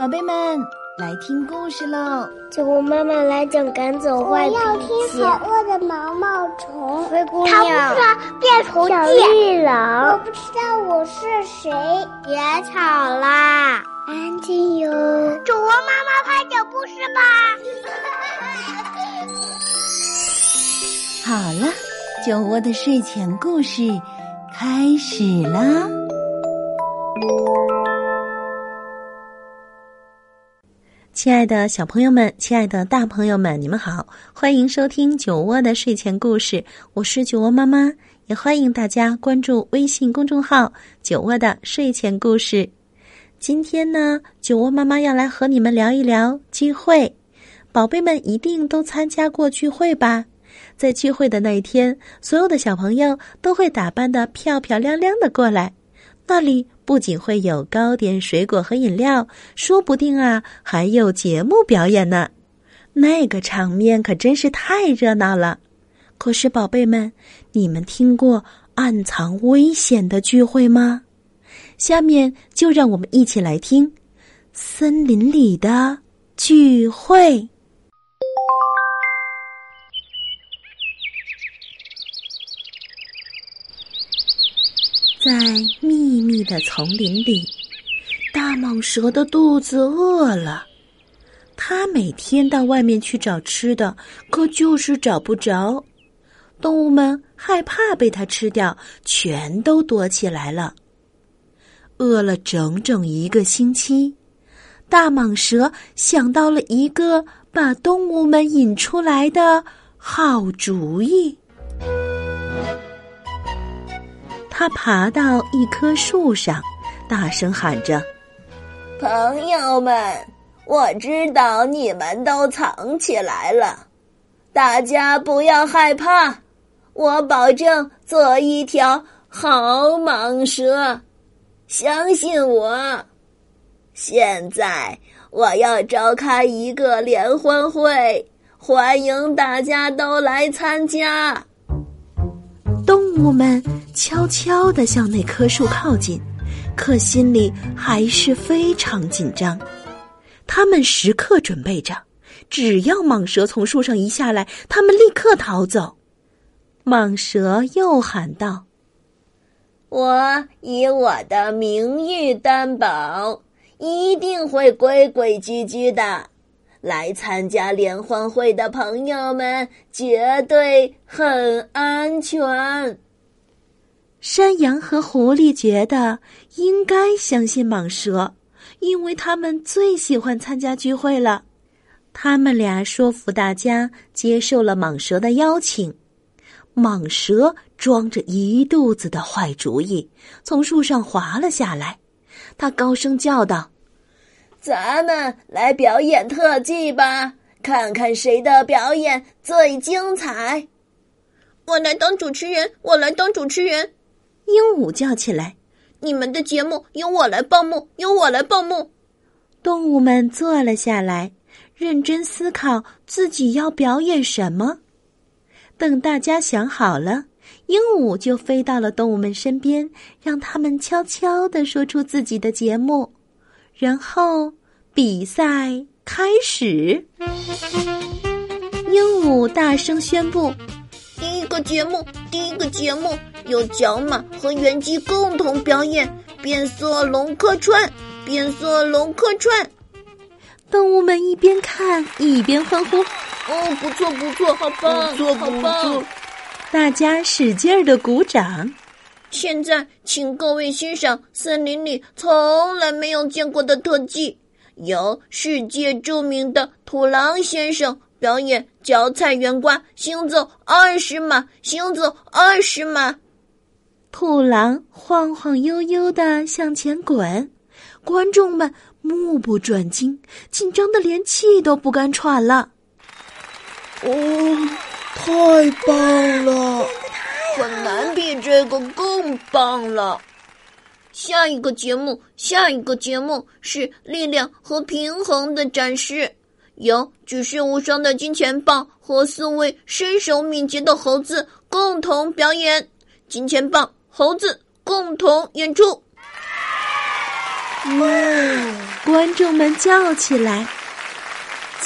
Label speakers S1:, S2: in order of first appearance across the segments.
S1: 宝贝们，来听故事喽！
S2: 酒窝妈妈来讲赶走坏脾气。
S3: 我要听好饿的毛毛虫。
S2: 灰姑
S3: 娘。
S2: 他
S3: 不说变虫
S2: 小
S3: 绿
S2: 狼。
S3: 我不知道我是谁。
S2: 别吵啦，
S3: 安静哟。
S2: 酒窝妈妈快讲故事吧。
S1: 好了，酒窝的睡前故事开始啦。亲爱的小朋友们，亲爱的大朋友们，你们好，欢迎收听酒窝的睡前故事，我是酒窝妈妈，也欢迎大家关注微信公众号“酒窝的睡前故事”。今天呢，酒窝妈妈要来和你们聊一聊聚会。宝贝们一定都参加过聚会吧？在聚会的那一天，所有的小朋友都会打扮的漂漂亮亮的过来，那里。不仅会有糕点、水果和饮料，说不定啊还有节目表演呢。那个场面可真是太热闹了。可是，宝贝们，你们听过暗藏危险的聚会吗？下面就让我们一起来听森林里的聚会。在密密的丛林里，大蟒蛇的肚子饿了。它每天到外面去找吃的，可就是找不着。动物们害怕被它吃掉，全都躲起来了。饿了整整一个星期，大蟒蛇想到了一个把动物们引出来的好主意。他爬到一棵树上，大声喊着：“
S4: 朋友们，我知道你们都藏起来了，大家不要害怕，我保证做一条好蟒蛇，相信我。现在我要召开一个联欢会，欢迎大家都来参加。”
S1: 动物们悄悄地向那棵树靠近，可心里还是非常紧张。他们时刻准备着，只要蟒蛇从树上一下来，他们立刻逃走。蟒蛇又喊道：“
S4: 我以我的名誉担保，一定会规规矩矩的。”来参加联欢会的朋友们绝对很安全。
S1: 山羊和狐狸觉得应该相信蟒蛇，因为他们最喜欢参加聚会了。他们俩说服大家接受了蟒蛇的邀请。蟒蛇装着一肚子的坏主意，从树上滑了下来。他高声叫道。
S4: 咱们来表演特技吧，看看谁的表演最精彩。
S5: 我来当主持人，我来当主持人。
S1: 鹦鹉叫起来：“
S5: 你们的节目由我来报幕，由我来报幕。”
S1: 动物们坐了下来，认真思考自己要表演什么。等大家想好了，鹦鹉就飞到了动物们身边，让他们悄悄的说出自己的节目。然后比赛开始，鹦鹉大声宣布：“
S5: 第一个节目，第一个节目由角马和原鸡共同表演变色龙客串，变色龙客串。”
S1: 动物们一边看一边欢呼：“
S5: 哦，不错不错，好棒，
S4: 不错不错！”
S1: 大家使劲儿的鼓掌。
S5: 现在，请各位欣赏森林里从来没有见过的特技，由世界著名的土狼先生表演脚踩圆瓜，行走二十码，行走二十码。
S1: 土狼晃晃悠悠的向前滚，观众们目不转睛，紧张的连气都不敢喘了。
S4: 哦，太棒了！
S5: 很难比这个更棒了。下一个节目，下一个节目是力量和平衡的展示，由举世无双的金钱豹和四位身手敏捷的猴子共同表演。金钱豹、猴子共同演出。
S1: 哇！观众们叫起来。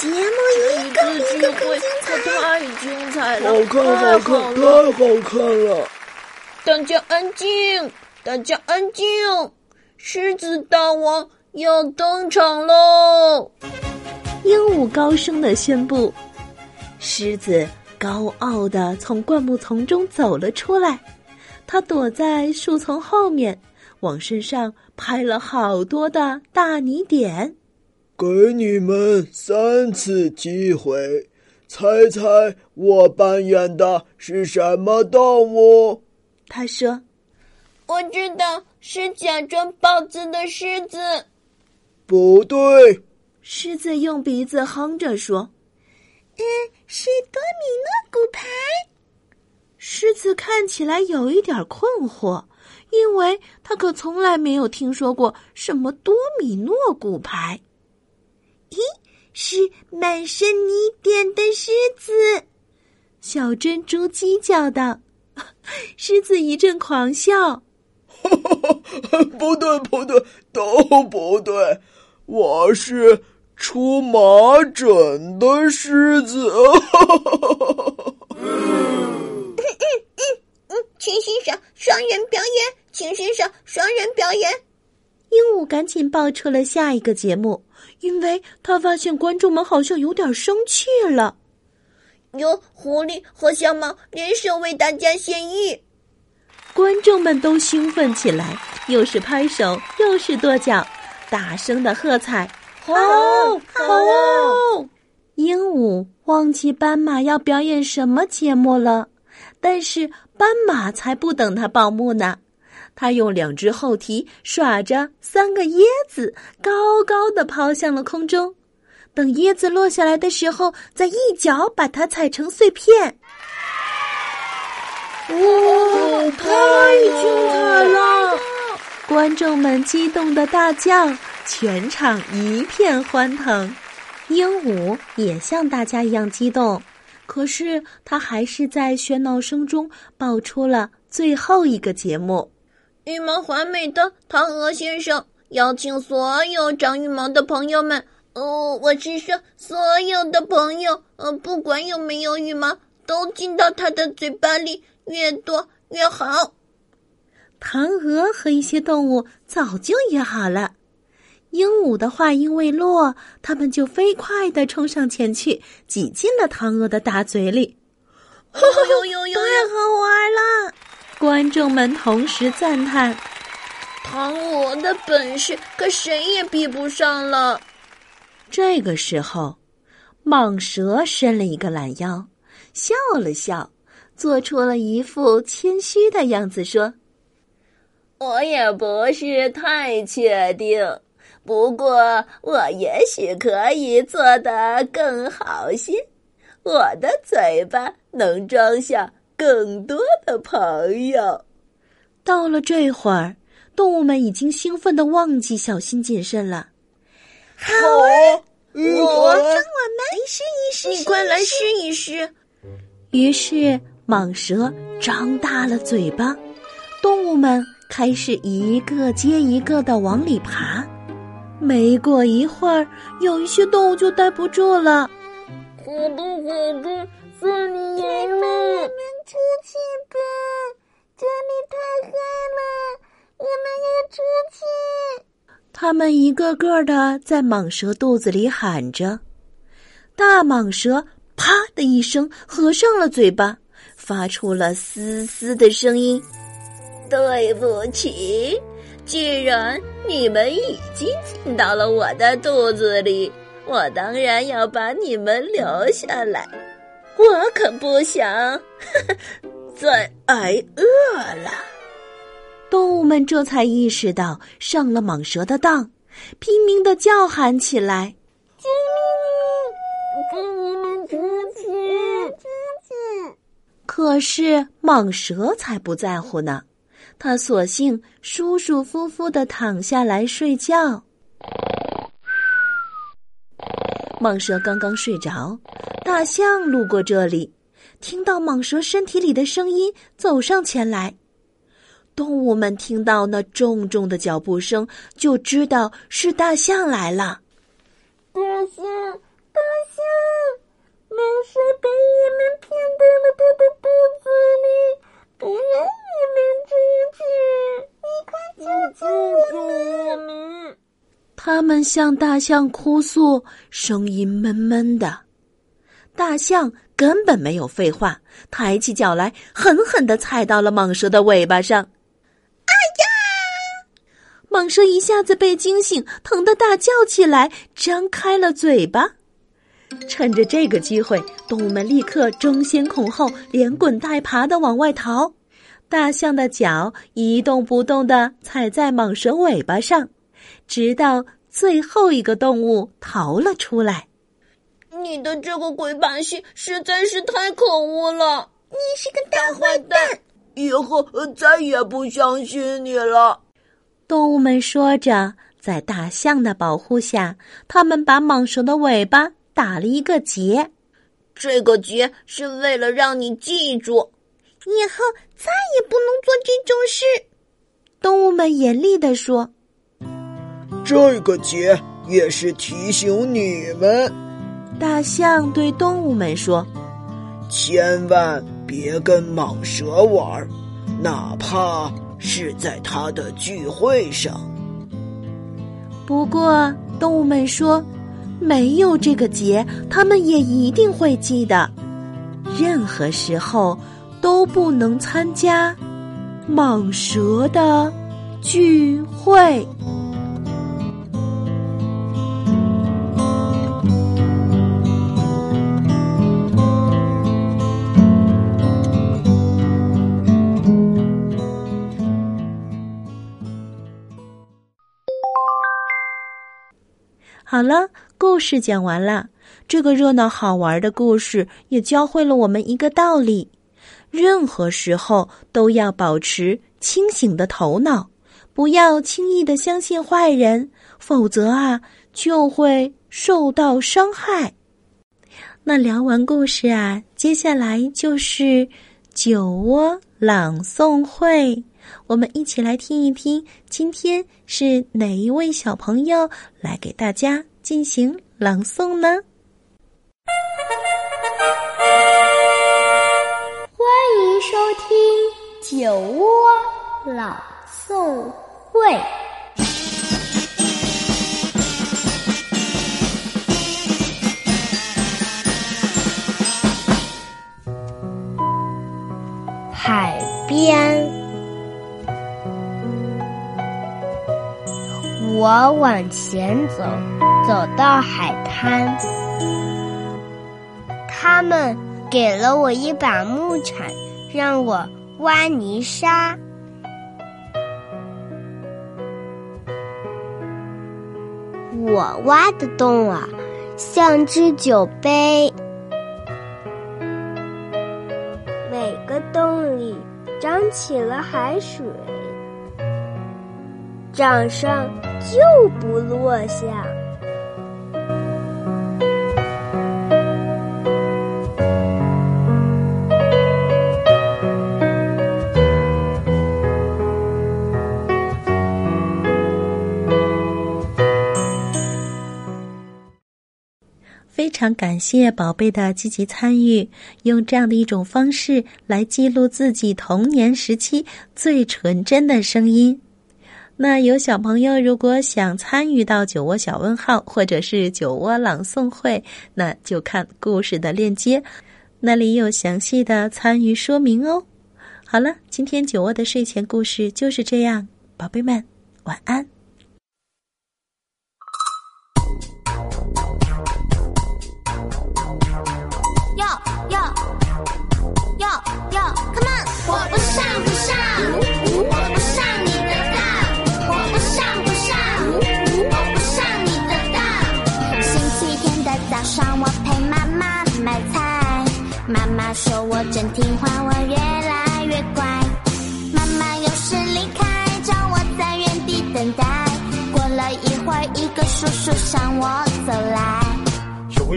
S2: 节目一个比一个
S5: 更精彩，太精彩了！
S6: 好看，好看，太好看了！
S5: 大家安静，大家安静！狮子大王要登场喽！
S1: 鹦鹉高声的宣布。狮子高傲的从灌木丛中走了出来，它躲在树丛后面，往身上拍了好多的大泥点。
S6: 给你们三次机会，猜猜我扮演的是什么动物？
S1: 他说：“
S5: 我知道是假装豹子的狮子。”
S6: 不对，
S1: 狮子用鼻子哼着说：“
S2: 嗯，是多米诺骨牌。”
S1: 狮子看起来有一点困惑，因为他可从来没有听说过什么多米诺骨牌。
S2: 咦，是满身泥点的狮子！
S1: 小珍珠鸡叫道。狮子一阵狂笑：“
S6: 不对，不对，都不对！我是出麻疹的狮子。”
S2: 嗯嗯嗯嗯，请欣赏双人表演，请欣赏双人表演。
S1: 鹦鹉赶紧报出了下一个节目。因为他发现观众们好像有点生气了，
S5: 有狐狸和小猫联手为大家献艺，
S1: 观众们都兴奋起来，又是拍手又是跺脚，大声的喝彩，
S5: 好，好！
S1: 鹦鹉忘记斑马要表演什么节目了，但是斑马才不等它报幕呢。他用两只后蹄耍着三个椰子，高高的抛向了空中。等椰子落下来的时候，再一脚把它踩成碎片。
S5: 哇，太精彩了！
S1: 观众们激动的大叫，全场一片欢腾。鹦鹉也像大家一样激动，可是他还是在喧闹声中爆出了最后一个节目。
S5: 羽毛华美的唐鹅先生邀请所有长羽毛的朋友们，哦，我是说所有的朋友，呃，不管有没有羽毛，都进到他的嘴巴里，越多越好。
S1: 唐鹅和一些动物早就约好了，鹦鹉的话音未落，他们就飞快地冲上前去，挤进了唐鹅的大嘴里。
S5: 哦呦呦呦，
S2: 太好玩了！
S1: 观众们同时赞叹：“
S5: 唐鹅的本事可谁也比不上了。”
S1: 这个时候，蟒蛇伸了一个懒腰，笑了笑，做出了一副谦虚的样子，说：“
S4: 我也不是太确定，不过我也许可以做得更好些。我的嘴巴能装下。”更多的朋友，
S1: 到了这会儿，动物们已经兴奋的忘记小心谨慎了。
S2: 好啊，
S5: 我
S2: 让我们来试一试，
S5: 你快来试一试。
S1: 于是，蟒蛇张大了嘴巴，动物们开始一个接一个的往里爬。没过一会儿，有一些动物就待不住了。
S5: 好的，好的，算你赢了。
S3: 出去吧，这里太黑了，我们要出去。
S1: 他们一个个的在蟒蛇肚子里喊着，大蟒蛇啪的一声合上了嘴巴，发出了嘶嘶的声音。
S4: 对不起，既然你们已经进到了我的肚子里，我当然要把你们留下来。我可不想再挨饿了。
S1: 动物们这才意识到上了蟒蛇的当，拼命的叫喊起来：“
S3: 救命！给我们出去！出去！”
S1: 可是蟒蛇才不在乎呢，它索性舒舒服服的躺下来睡觉。蟒蛇刚刚睡着。大象路过这里，听到蟒蛇身体里的声音，走上前来。动物们听到那重重的脚步声，就知道是大象来了。
S3: 大象，大象，蟒蛇把我们骗到了它的肚子里，不让我们出去，你快救救我们！
S1: 他们向大象哭诉，声音闷闷的。大象根本没有废话，抬起脚来，狠狠的踩到了蟒蛇的尾巴上。哎呀！蟒蛇一下子被惊醒，疼得大叫起来，张开了嘴巴。趁着这个机会，动物们立刻争先恐后，连滚带爬的往外逃。大象的脚一动不动的踩在蟒蛇尾巴上，直到最后一个动物逃了出来。
S5: 你的这个鬼把戏实在是太可恶了！
S2: 你是个大坏蛋，
S6: 以后再也不相信你了。
S1: 动物们说着，在大象的保护下，他们把蟒蛇的尾巴打了一个结。
S5: 这个结是为了让你记住，
S2: 以后再也不能做这种事。
S1: 动物们严厉地说：“
S6: 这个结也是提醒你们。”
S1: 大象对动物们说：“
S6: 千万别跟蟒蛇玩，哪怕是在它的聚会上。”
S1: 不过，动物们说：“没有这个节，他们也一定会记得。任何时候都不能参加蟒蛇的聚会。”好了，故事讲完了。这个热闹好玩的故事也教会了我们一个道理：任何时候都要保持清醒的头脑，不要轻易的相信坏人，否则啊就会受到伤害。那聊完故事啊，接下来就是酒窝朗诵会。我们一起来听一听，今天是哪一位小朋友来给大家进行朗诵呢？
S3: 欢迎收听酒窝朗诵会。海边。我往前走，走到海滩，他们给了我一把木铲，让我挖泥沙。我挖的洞啊，像只酒杯，每个洞里长起了海水。掌上就不落下。
S1: 非常感谢宝贝的积极参与，用这样的一种方式来记录自己童年时期最纯真的声音。那有小朋友如果想参与到酒窝小问号或者是酒窝朗诵会，那就看故事的链接，那里有详细的参与说明哦。好了，今天酒窝的睡前故事就是这样，宝贝们晚安。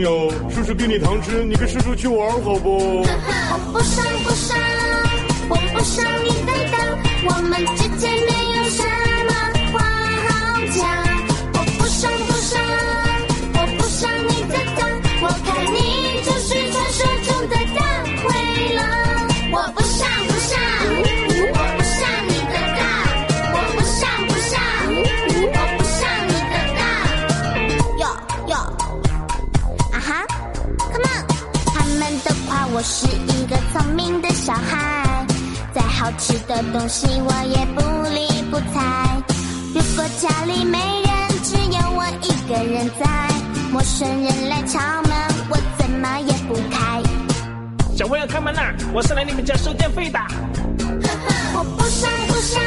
S7: 友，叔叔给你糖吃，你跟叔叔去玩好不？
S3: 我不上不上，我不想你再当，我们之间没有什我是一个聪明的小孩，再好吃的东西我也不理不睬。如果家里没人，只有我一个人在，陌生人来敲门，我怎么也不开。
S7: 小朋友开门啦！我是来你们家收电费的。
S3: 我不想不想，